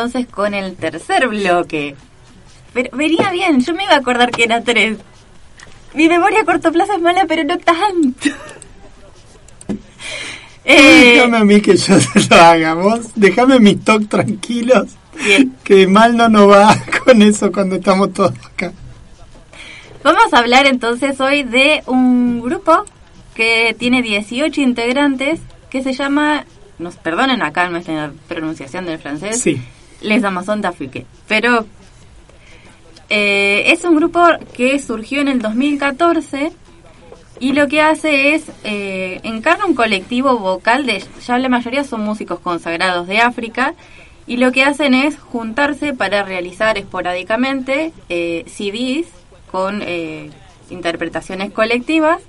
Entonces con el tercer bloque. Pero vería bien, yo me iba a acordar que era tres. Mi memoria a corto plazo es mala, pero no tanto. Eh, Déjame a mí que yo se lo haga. Vos déjame mis talk tranquilos. Bien. Que mal no nos va con eso cuando estamos todos acá. Vamos a hablar entonces hoy de un grupo que tiene 18 integrantes que se llama, nos perdonen acá nuestra pronunciación del francés, Sí. Les Amazon d'Afrique. Pero eh, es un grupo que surgió en el 2014 y lo que hace es eh, encarna un colectivo vocal de, ya la mayoría son músicos consagrados de África y lo que hacen es juntarse para realizar esporádicamente eh, CDs con eh, interpretaciones colectivas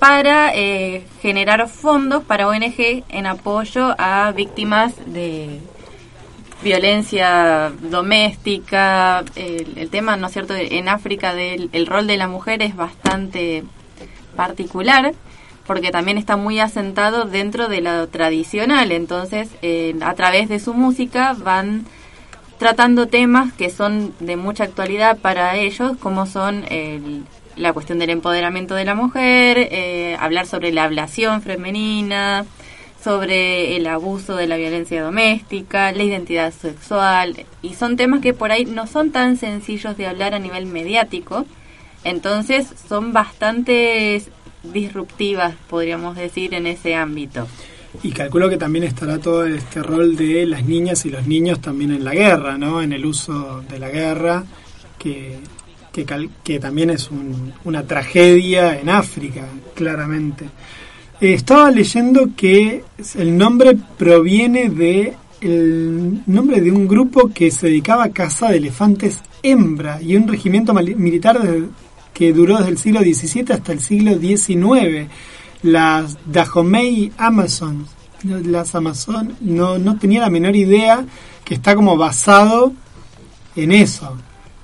para eh, generar fondos para ONG en apoyo a víctimas de violencia doméstica. El, tema, ¿no es cierto?, en África del el rol de la mujer es bastante particular porque también está muy asentado dentro de lo tradicional. Entonces, eh, a través de su música van tratando temas que son de mucha actualidad para ellos, como son el- la cuestión del empoderamiento de la mujer, eh, hablar sobre la ablación femenina, sobre el abuso de la violencia doméstica, la identidad sexual, y son temas que por ahí no son tan sencillos de hablar a nivel mediático, entonces son bastante disruptivas, podríamos decir, en ese ámbito. Y calculo que también estará todo este rol de las niñas y los niños también en la guerra, ¿no? En el uso de la guerra, que, que, que también es un- una tragedia en África, claramente. Eh, estaba leyendo que el nombre proviene de el nombre de un grupo que se dedicaba a caza de elefantes hembra y un regimiento militar que duró desde el siglo XVII hasta el siglo XIX. Las Dahomey Amazons, las Amazon, no, no tenía la menor idea que está como basado en eso.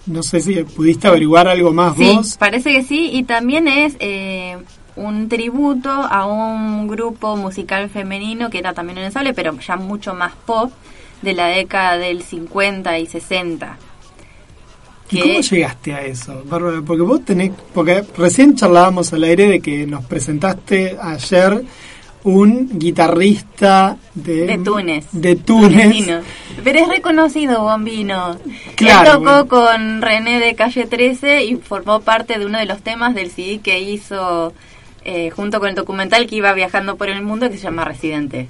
No sé si pudiste averiguar algo más Sí, vos. parece que sí, y también es eh, un tributo a un grupo musical femenino que era también en el sable, pero ya mucho más pop, de la década del 50 y 60. ¿Y que- cómo llegaste a eso, Bárbara? Porque vos tenés, porque recién charlábamos al aire de que nos presentaste ayer un guitarrista de, De Túnez. de Túnez. Tunecino. Pero es reconocido Bombino. Claro, Él tocó bueno. con René de Calle 13 y formó parte de uno de los temas del CD que hizo eh, junto con el documental que iba viajando por el mundo que se llama Residente.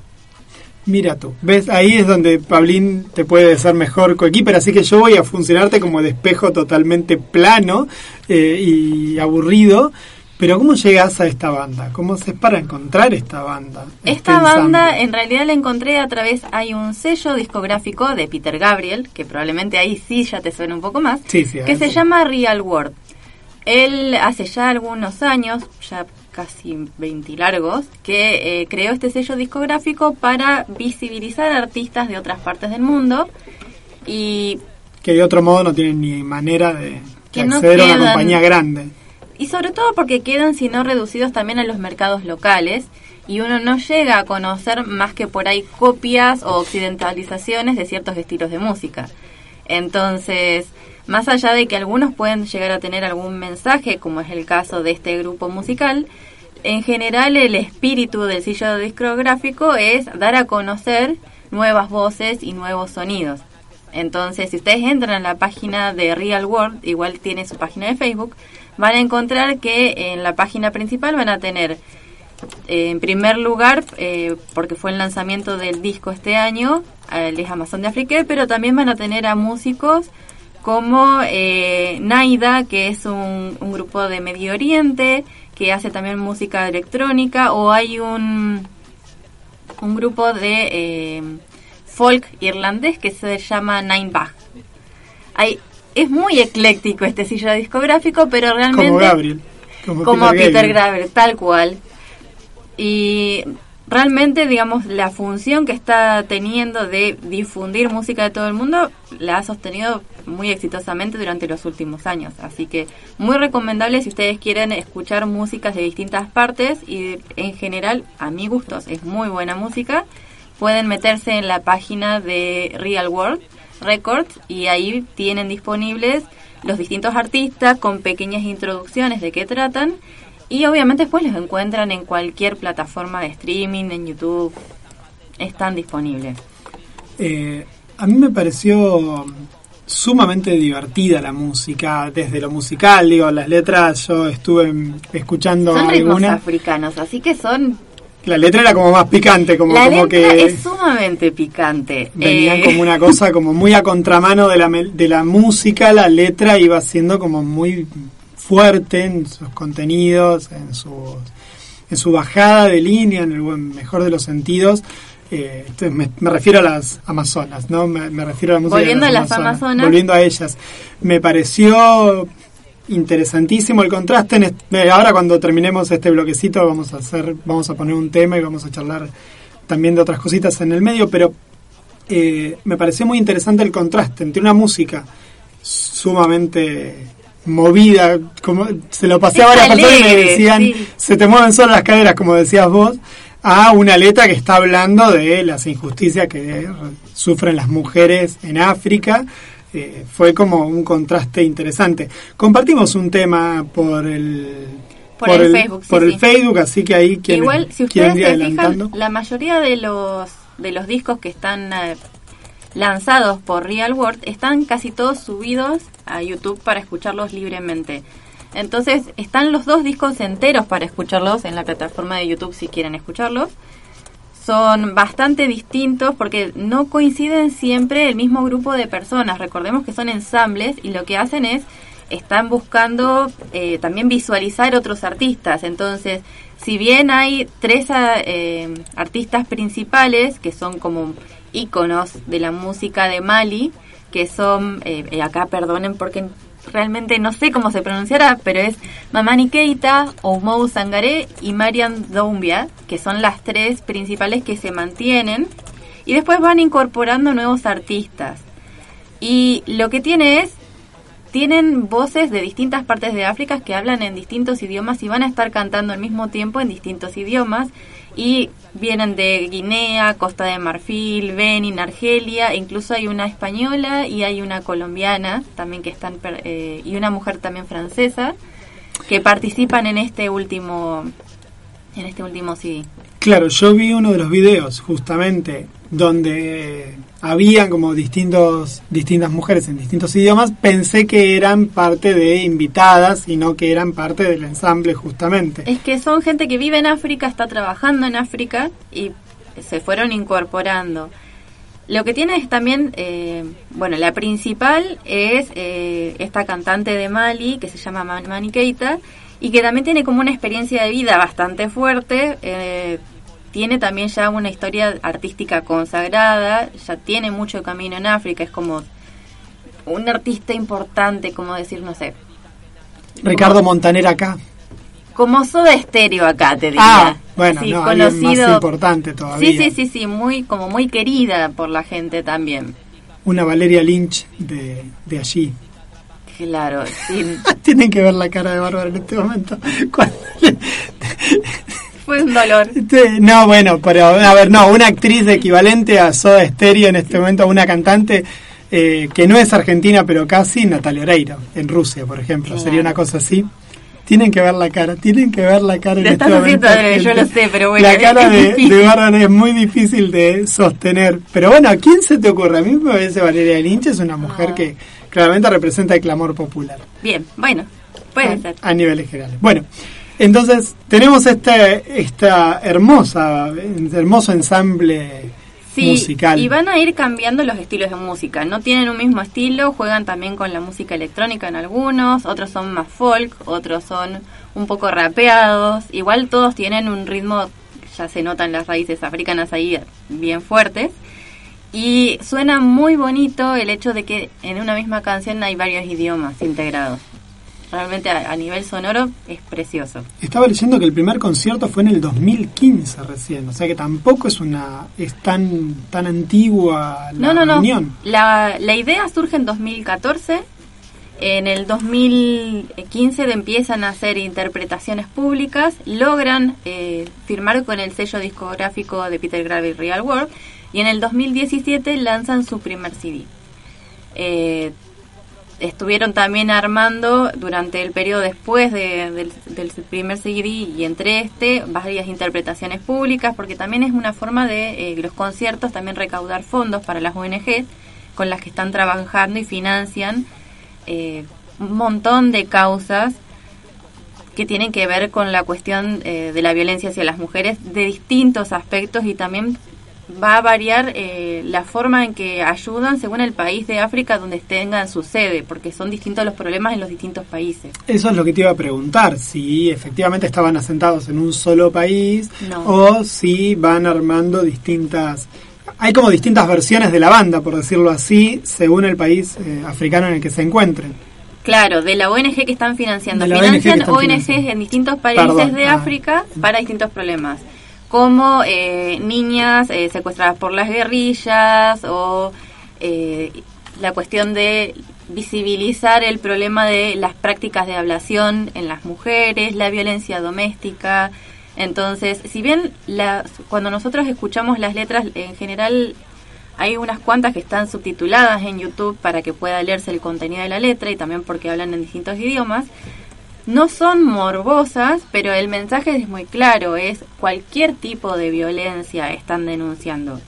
Mira tú, ves, ahí es donde Pablín te puede ser mejor coequiper, así que yo voy a funcionarte como despejo totalmente plano eh, y aburrido. Pero ¿cómo llegas a esta banda? ¿Cómo se es para encontrar esta banda? Esta banda en realidad la encontré a través, hay un sello discográfico de Peter Gabriel, que probablemente ahí sí ya te suena un poco más, Sí, sí, que se llama Real World. Él hace ya algunos años, ya casi 20 largos, que eh, creó este sello discográfico para visibilizar artistas de otras partes del mundo y Que de otro modo no tienen ni manera de, Que no a una compañía grande. Y sobre todo porque quedan, si no reducidos, también a los mercados locales y uno no llega a conocer más que por ahí copias o occidentalizaciones de ciertos estilos de música. Entonces, más allá de que algunos pueden llegar a tener algún mensaje, como es el caso de este grupo musical, en general el espíritu del sello discográfico es dar a conocer nuevas voces y nuevos sonidos. Entonces, si ustedes entran a la página de Real World, igual tiene su página de Facebook, van a encontrar que en la página principal van a tener, eh, en primer lugar, eh, porque fue el lanzamiento del disco este año, eh, Les Amazon de Afrique, pero también van a tener a músicos como eh, Naida, que es un, un grupo de Medio Oriente, que hace también música electrónica, o hay un, un grupo de eh, folk irlandés que se llama Nine Bag. Hay, es muy ecléctico este sello discográfico, pero realmente... Como Gabriel. Como, Peter Peter, Gabriel. Gabriel, tal cual. Y realmente, digamos, la función que está teniendo de difundir música de todo el mundo la ha sostenido muy exitosamente durante los últimos años. Así que muy recomendable si ustedes quieren escuchar músicas de distintas partes y en general, a mi gustos, es muy buena música. Pueden meterse en la página de Real World Records y ahí tienen disponibles los distintos artistas con pequeñas introducciones de qué tratan y obviamente después los encuentran en cualquier plataforma de streaming, en YouTube, están disponibles. Eh, a mí me pareció sumamente divertida la música, desde lo musical, digo, las letras yo estuve escuchando Son algunas. africanos, así que son... La letra era como más picante, como, la como letra que es sumamente picante. venían Eh, como una cosa como muy a contramano de la, de la música, la letra iba siendo como muy fuerte en sus contenidos, en su, en su bajada de línea, en el buen, mejor de los sentidos. Eh, me, me refiero a las Amazonas, ¿no? Me, me refiero a la música Volviendo de a las Amazonas. Volviendo a ellas. Me pareció interesantísimo el contraste. En eh, ahora cuando terminemos este bloquecito vamos a hacer, vamos a poner un tema y vamos a charlar también de otras cositas en el medio, pero eh, me pareció muy interesante el contraste entre una música sumamente movida, como se lo pasé a varias personas y me decían, sí. se te mueven solo las caderas, como decías vos, a una letra que está hablando de las injusticias que sufren las mujeres en África. Eh, fue como un contraste interesante. Compartimos un tema por el Por el Facebook, sí, por el. Facebook, así que ahí quien, Igual, si ustedes se fijan, la mayoría de los de los discos que están eh, lanzados por Real World están casi todos subidos a YouTube para escucharlos libremente. Entonces, están los dos discos enteros para escucharlos en la plataforma de YouTube si quieren escucharlos. Son bastante distintos porque no coinciden siempre el mismo grupo de personas. Recordemos que son ensambles y lo que hacen es están buscando eh, también visualizar otros artistas. Entonces, si bien hay tres eh, artistas principales que son como íconos de la música de Mali, que son, eh, eh, acá perdonen porque realmente no sé cómo se pronunciará, pero es Mamani Keita, Oumou Sangaré y Mariam Doumbia, que son las tres principales que se mantienen. Y después van incorporando nuevos artistas. Y lo que tiene es tienen voces de distintas partes de África que hablan en distintos idiomas y van a estar cantando al mismo tiempo en distintos idiomas y vienen de Guinea, Costa de Marfil, Benin, Argelia, e incluso hay una española y hay una colombiana también que están eh, y una mujer también francesa que participan en este último en este último CD. Claro, yo vi uno de los videos justamente donde habían como distintos distintas mujeres en distintos idiomas, pensé que eran parte de invitadas y no que eran parte del ensamble justamente. Es que son gente que vive en África, está trabajando en África y se fueron incorporando. Lo que tiene es también, eh, bueno, la principal es eh, esta cantante de Mali que se llama Man- y que también tiene como una experiencia de vida bastante fuerte. eh, tiene también ya una historia artística consagrada, ya tiene mucho camino en África, es como un artista importante, como decir, no sé, Ricardo Montaner acá. como Soda Estéreo acá, te diría. Ah, bueno, Sí, no, alguien más conocido. importante todavía. Sí, sí, sí, sí, muy, como muy querida por la gente también. Una Valeria Lynch de, de allí. Claro, sí. Tienen que ver la cara de Bárbara en este momento. Fue un dolor. Este, No, bueno, pero a ver, no, una actriz equivalente a Soda Stereo en este momento, una cantante eh, que no es argentina, pero casi, Natalia Oreiro, en Rusia, por ejemplo. Claro. Sería una cosa así. Tienen que ver la cara, tienen que ver la cara en Lo este estás haciendo adrede, yo lo sé, pero bueno, La cara de, de Bárbara es muy difícil de sostener. Pero bueno, ¿a quién se te ocurre? A mí me parece Valeria Lynch es una mujer Ah. que claramente representa el clamor popular Bien, bueno, puede a, ser. a niveles generales. Bueno, entonces tenemos este, esta hermosa, hermoso ensamble Sí, musical. y van a ir cambiando los estilos de música. No tienen un mismo estilo, juegan también con la música electrónica en algunos, otros son más folk, otros son un poco rapeados. Igual todos tienen un ritmo, ya se notan las raíces africanas ahí bien fuertes. Y suena muy bonito el hecho de que en una misma canción hay varios idiomas integrados. Realmente a, a nivel sonoro es precioso. Estaba leyendo que el primer concierto fue en el 2015 recién, o sea que tampoco es una es tan tan antigua la No, no, no. reunión. La, la idea surge en 2014. En el 2015 de- empiezan a hacer interpretaciones públicas, logran eh, firmar con el sello discográfico de Peter Grave Real World y en el 2017 lanzan su primer CD. Eh, estuvieron también armando durante el periodo después de- del, del primer CD y entre este varias interpretaciones públicas porque también es una forma de eh, los conciertos también recaudar fondos para las ONG con las que están trabajando y financian eh, un montón de causas que tienen que ver con la cuestión eh, de la violencia hacia las mujeres de distintos aspectos y también va a variar eh, la forma en que ayudan según el país de África donde tengan su sede, porque son distintos los problemas en los distintos países. Eso es lo que te iba a preguntar, si efectivamente estaban asentados en un solo país No. o si van armando distintas... Hay como distintas versiones de la banda, por decirlo así, según el país eh, africano en el que se encuentren. Claro, de la ONG que están financiando. ONG que Financian están ONGs financiando. en distintos países Perdón, de ah. África para distintos problemas, como eh, niñas eh, secuestradas por las guerrillas o eh, la cuestión de visibilizar el problema de las prácticas de ablación en las mujeres, la violencia doméstica. Entonces, si bien cuando nosotros escuchamos las letras, en general hay unas cuantas que están subtituladas en YouTube para que pueda leerse el contenido de la letra y también porque hablan en distintos idiomas. No son morbosas, pero el mensaje es muy claro, es cualquier tipo de violencia están denunciando.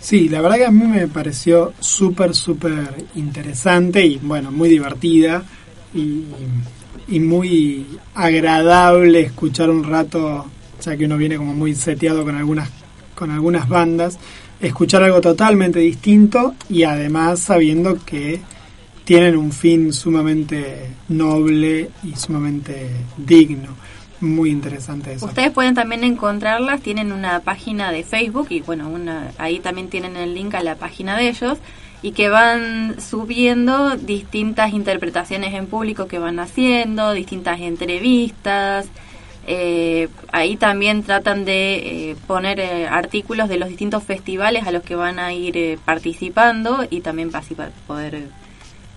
Sí, la verdad que a mí me pareció súper, súper interesante y bueno, muy divertida y, y muy agradable escuchar un rato, ya que uno viene como muy seteado con algunas, con algunas bandas, escuchar algo totalmente distinto y además sabiendo que tienen un fin sumamente noble y sumamente digno. Muy interesante eso. Ustedes pueden también encontrarlas, tienen una página de Facebook y bueno, una, ahí también tienen el link a la página de ellos y que van subiendo distintas interpretaciones en público que van haciendo, distintas entrevistas. Eh, ahí también tratan de eh, poner eh, artículos de los distintos festivales a los que van a ir eh, participando y también así para poder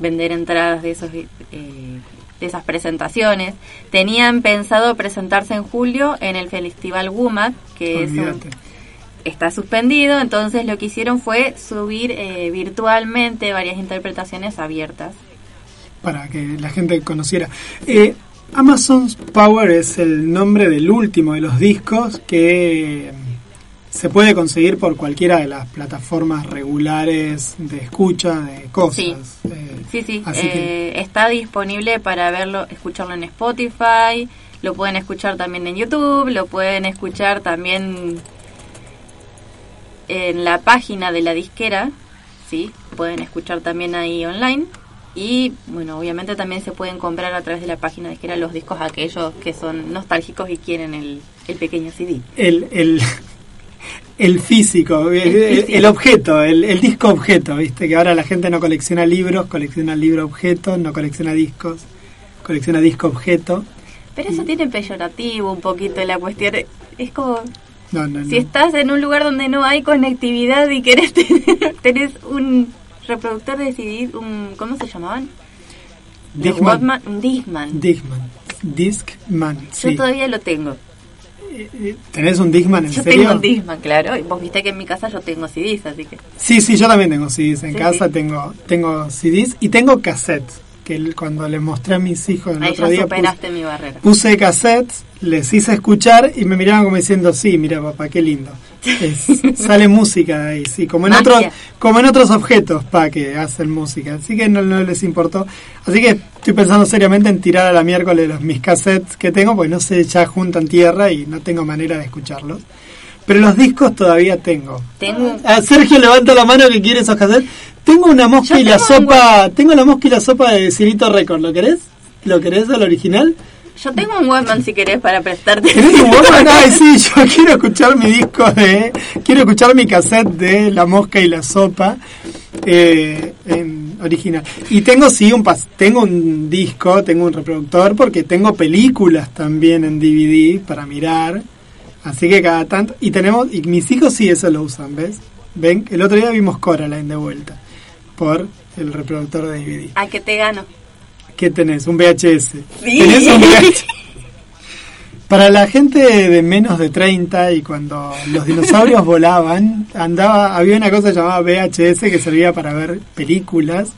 vender entradas de esos eh, de esas presentaciones. Tenían pensado presentarse en julio en el Festival WUMAC, que es un- está suspendido, entonces lo que hicieron fue subir eh, virtualmente varias interpretaciones abiertas. para que la gente conociera. Eh, Amazon's Power es el nombre del último de los discos que se puede conseguir por cualquiera de las plataformas regulares de escucha de cosas. Sí. Eh, Sí, sí, Así eh, está disponible para verlo, escucharlo en Spotify, lo pueden escuchar también en YouTube, lo pueden escuchar también en la página de la disquera, sí, pueden escuchar también ahí online. Y bueno, obviamente también se pueden comprar a través de la página disquera los discos aquellos que son nostálgicos y quieren el, el pequeño CD. el, el, el físico, el, el- físico. el objeto, el, el disco objeto, viste que ahora la gente no colecciona libros, colecciona libro objeto, no colecciona discos, colecciona disco objeto. Pero eso tiene peyorativo un poquito la cuestión. Es como No, no, no. Si estás en un lugar donde no hay conectividad y querés tener, tenés un reproductor de CD, un, ¿cómo se llamaban? Discman. Walkman, un Discman. Discman. Discman, Yo todavía lo tengo. ¿Tenés un Discman en Yo serio? tengo un Discman, claro. Y vos viste que en mi casa yo tengo CDs, así que... Sí, sí, yo también tengo CDs en Sí, casa, sí. tengo tengo CDs y tengo cassettes, que cuando les mostré a mis hijos el Ahí otro día superaste mi barrera. puse, puse cassettes, les hice escuchar y me miraban como diciendo, sí, mira papá, qué lindo. Es- sale música de ahí, sí, como en Magia. otros como en otros objetos, pa, que hacen música. Así que no, no les importó. Así que estoy pensando seriamente en tirar a la miércoles los mis cassettes que tengo, porque no se ya juntan tierra y no tengo manera de escucharlos. Pero los discos todavía tengo. Tengo... Ah, Sergio levanta la mano que quiere esos cassettes. Tengo una mosca Yo y la sopa. Tengo la mosca y la sopa de Cirito Record. ¿Lo querés? ¿Lo querés al original? Yo tengo un Walkman si querés para prestarte. ¿Tenés un Walkman? Ay, sí, yo quiero escuchar mi disco de... Quiero escuchar mi cassette de La Mosca y la Sopa eh, en original. Y tengo, sí, un pas tengo un disco, tengo un reproductor, porque tengo películas también en DVD para mirar. Así que cada tanto... Y tenemos... Y mis hijos sí eso lo usan, ¿ves? Ven, el otro día vimos Coraline de vuelta por el reproductor de DVD. ¿A que te gano? ¿Qué tenés? Un VHS. Sí. ¿Tenés un VHS? Para la gente de menos de 30 y cuando los dinosaurios volaban, andaba había una cosa llamada VHS que servía para ver películas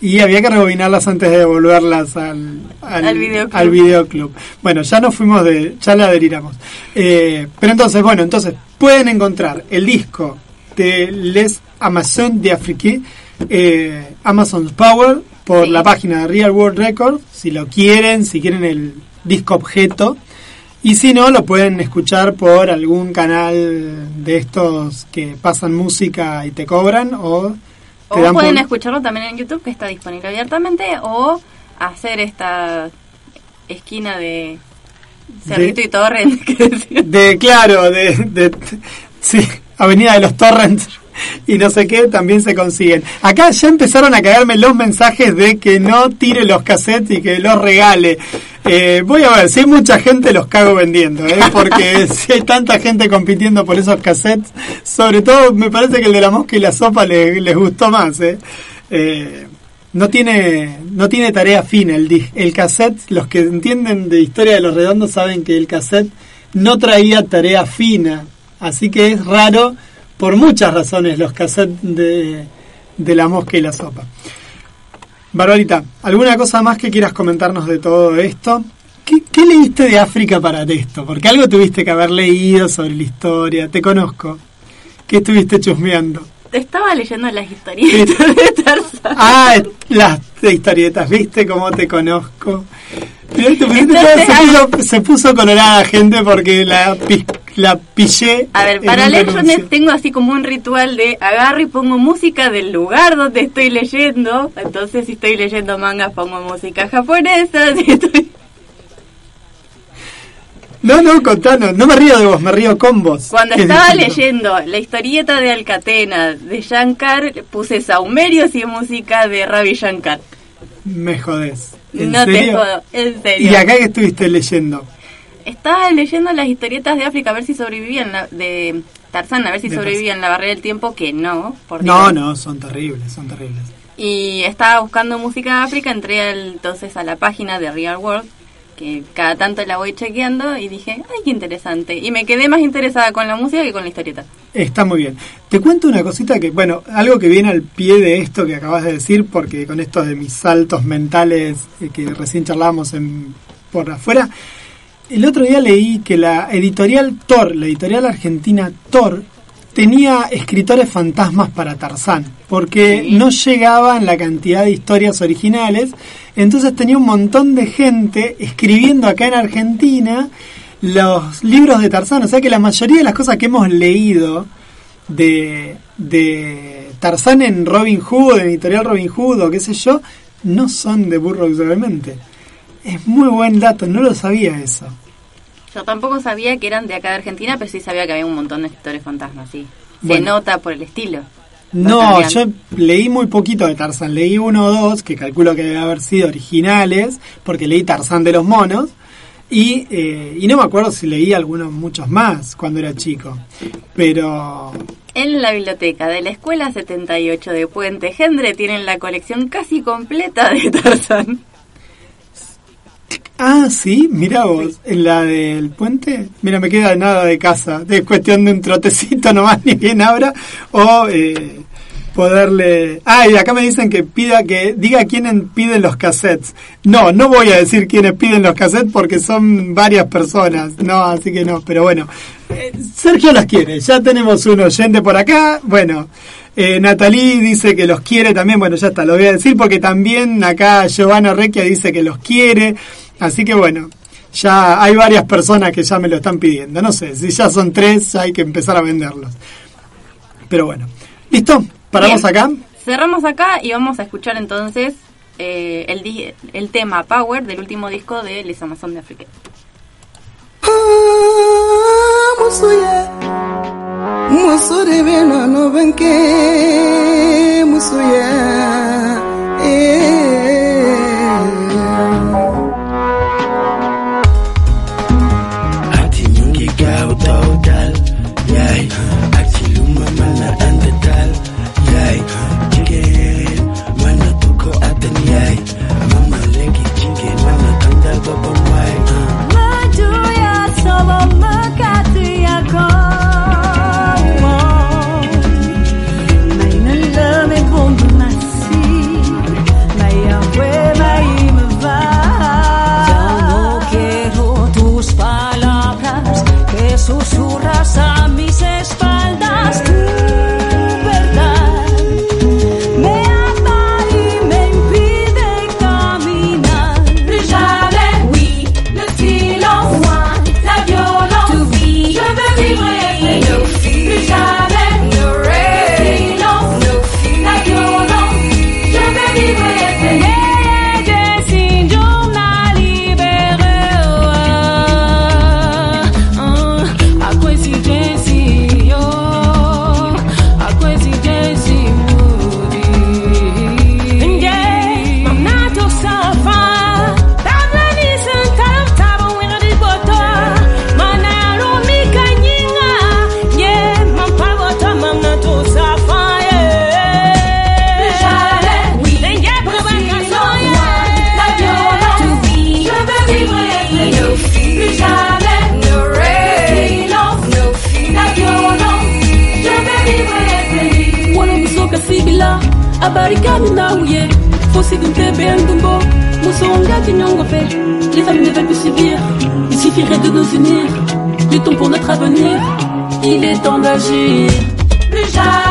y había que rebobinarlas antes de devolverlas al, al, Al videoclub. al videoclub. Bueno, ya nos fuimos de, ya la deliramos. Eh, pero entonces, bueno, entonces pueden encontrar el disco de Les Amazon de Afrique, eh, Amazon's Power, por Sí. la página de Real World Records, si lo quieren, si quieren el disco objeto. Y si no, lo pueden escuchar por algún canal de estos que pasan música y te cobran o te O dan pueden por- escucharlo también en YouTube, que está disponible abiertamente, o hacer esta esquina de Cerrito y Torrent, que de claro de, de- sí Avenida de los Torrents y no sé qué también se consiguen acá ya empezaron a caerme los mensajes de que no tire los cassettes y que los regale Eh, voy a ver si hay mucha gente los cago vendiendo ¿eh? porque si hay tanta gente compitiendo por esos cassettes sobre todo me parece que el de la mosca y la sopa le- les gustó más ¿eh? Eh, no tiene no tiene tarea fina el el cassette los que entienden de historia de los redondos saben que el cassette no traía tarea fina así que es raro por muchas razones los cassettes de, de la mosca y la sopa Barbarita, ¿alguna cosa más que quieras comentarnos de todo esto? ¿Qué, qué leíste de África para esto? Porque algo tuviste que haber leído sobre la historia, te conozco. ¿Qué estuviste chusmeando? Estaba leyendo las historietas de Tarzán. Ah, las historietas, ¿viste cómo te conozco? Te Entonces, se, puso, se puso colorada gente porque la, la pillé. A ver, para un leer yo anuncio. ne- tengo así como un ritual de agarro y pongo música del lugar donde estoy leyendo. Entonces, si estoy leyendo mangas, pongo música japonesa. Si estoy... No, no, contanos. No me río de vos, me río con vos. Cuando estaba leyendo la historieta de Alcatena de Shankar, puse saumerios y música de Ravi Shankar. Me jodés. ¿En No te jodo, en serio. ¿Y acá que estuviste leyendo? Estaba leyendo las historietas de África a ver si sobrevivían, la- de Tarzán, a ver si sobrevivían la barrera del tiempo, que no. por No, Dios. no, son terribles, son terribles. Y estaba buscando música de África, entré entonces a la página de Real World, que cada tanto la voy chequeando y dije, ay, qué interesante. Y me quedé más interesada con la música que con la historieta. Está muy bien. Te cuento una cosita que, bueno, algo que viene al pie de esto que acabas de decir, porque con esto de mis saltos mentales eh, que recién charlábamos en, por afuera, el otro día leí que la editorial Thor, la editorial argentina Thor, tenía escritores fantasmas para Tarzán, porque Sí. no llegaban la cantidad de historias originales, entonces tenía un montón de gente escribiendo acá en Argentina los libros de Tarzán, o sea que la mayoría de las cosas que hemos leído de, de Tarzán en Robin Hood, en editorial Robin Hood o qué sé yo, no son de Burroughs realmente. Es muy buen dato, no lo sabía eso. Yo tampoco sabía que eran de acá de Argentina, pero sí sabía que había un montón de escritores fantasmas, sí. Se nota por el estilo. No, yo leí muy poquito de Tarzán, leí uno o dos que calculo que deben haber sido originales, porque leí Tarzán de los monos, y, eh, y no me acuerdo si leí algunos muchos más cuando era chico, pero En la biblioteca de la Escuela 78 de Puente Gendre tienen la colección casi completa de Tarzán. Ah, sí, mira vos, en la del puente, mira, me queda nada de casa, de cuestión de un trotecito nomás, ni bien abra, o eh, poderle... Ah, y acá me dicen que pida que diga quiénes piden los cassettes. No, no voy a decir quiénes piden los cassettes porque son varias personas, no, así que no, pero bueno, eh, Sergio los quiere, ya tenemos un oyente por acá, bueno... Eh, Natalie dice que los quiere también, bueno, ya está, lo voy a decir porque también acá Giovanna Recchia dice que los quiere, así que bueno, ya hay varias personas que ya me lo están pidiendo, no sé, si ya son tres hay que empezar a venderlos. Pero bueno, ¿listo? ¿Paramos Bien. acá? Cerramos acá y vamos a escuchar entonces eh, el, di- el tema Power del último disco de Les Amazones de África. musuye musuye sibila abarikani nauye fosidumtebe ndumbo musonga kinyongope les femmes ne veulent plus subir il suffirait de nous unir luttons pour notre avenir. Il est temps d'agir. Plus jamais,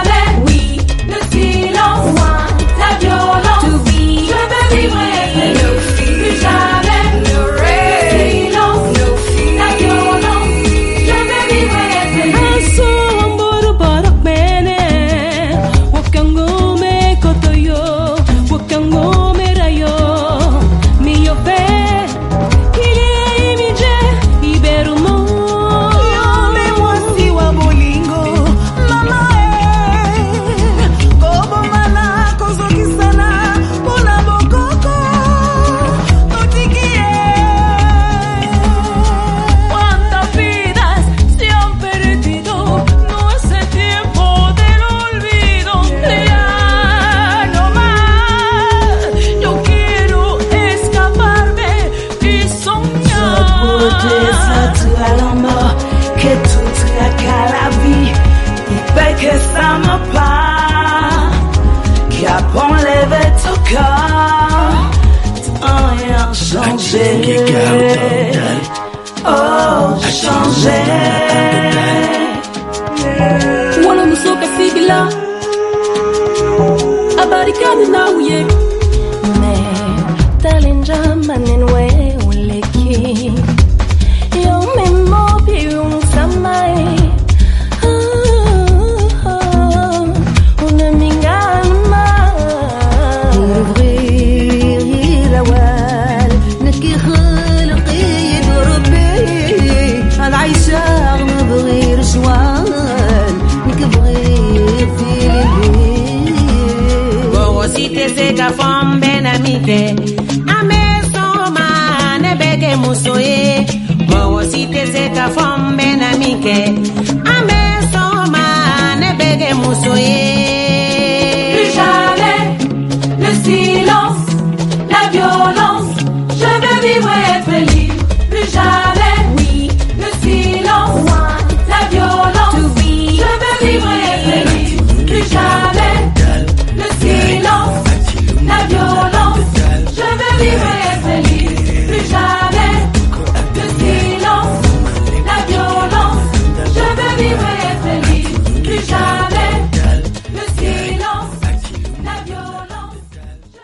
sais que car autant tal. Oh, j'ai changé. Wala nusoka sibila. Abarikani na uye i tɛ se ka fɔ n bɛna min kɛ an bɛ sɔn o ma ne bɛ muso ye mɔgɔ si tɛ se ka fɔ n bɛna kɛ an bɛ ne bɛ muso ye.